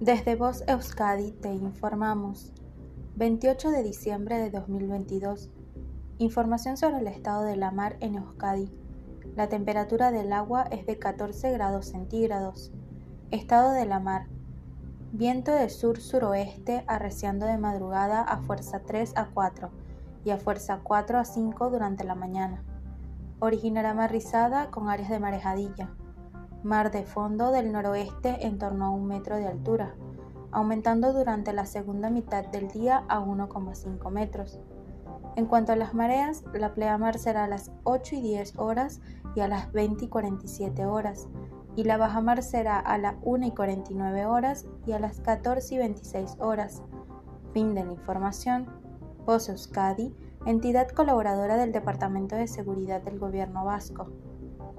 Desde Voz Euskadi te informamos. 28 de diciembre de 2022. Información sobre el estado de la mar en Euskadi. La temperatura del agua es de 14 grados centígrados. Estado de la mar. Viento de sur-suroeste arreciando de madrugada a fuerza 3 a 4 y a fuerza 4 a 5 durante la mañana. Originará mar rizada con áreas de marejadilla mar de fondo del noroeste en torno a un metro de altura, aumentando durante la segunda mitad del día a 1,5 metros. En cuanto a las mareas, la pleamar será a las 8 y 10 horas y a las 20 y 47 horas, y la bajamar será a las 1 y 49 horas y a las 14 y 26 horas. Fin de la información. Voz Euskadi, entidad colaboradora del Departamento de Seguridad del Gobierno Vasco.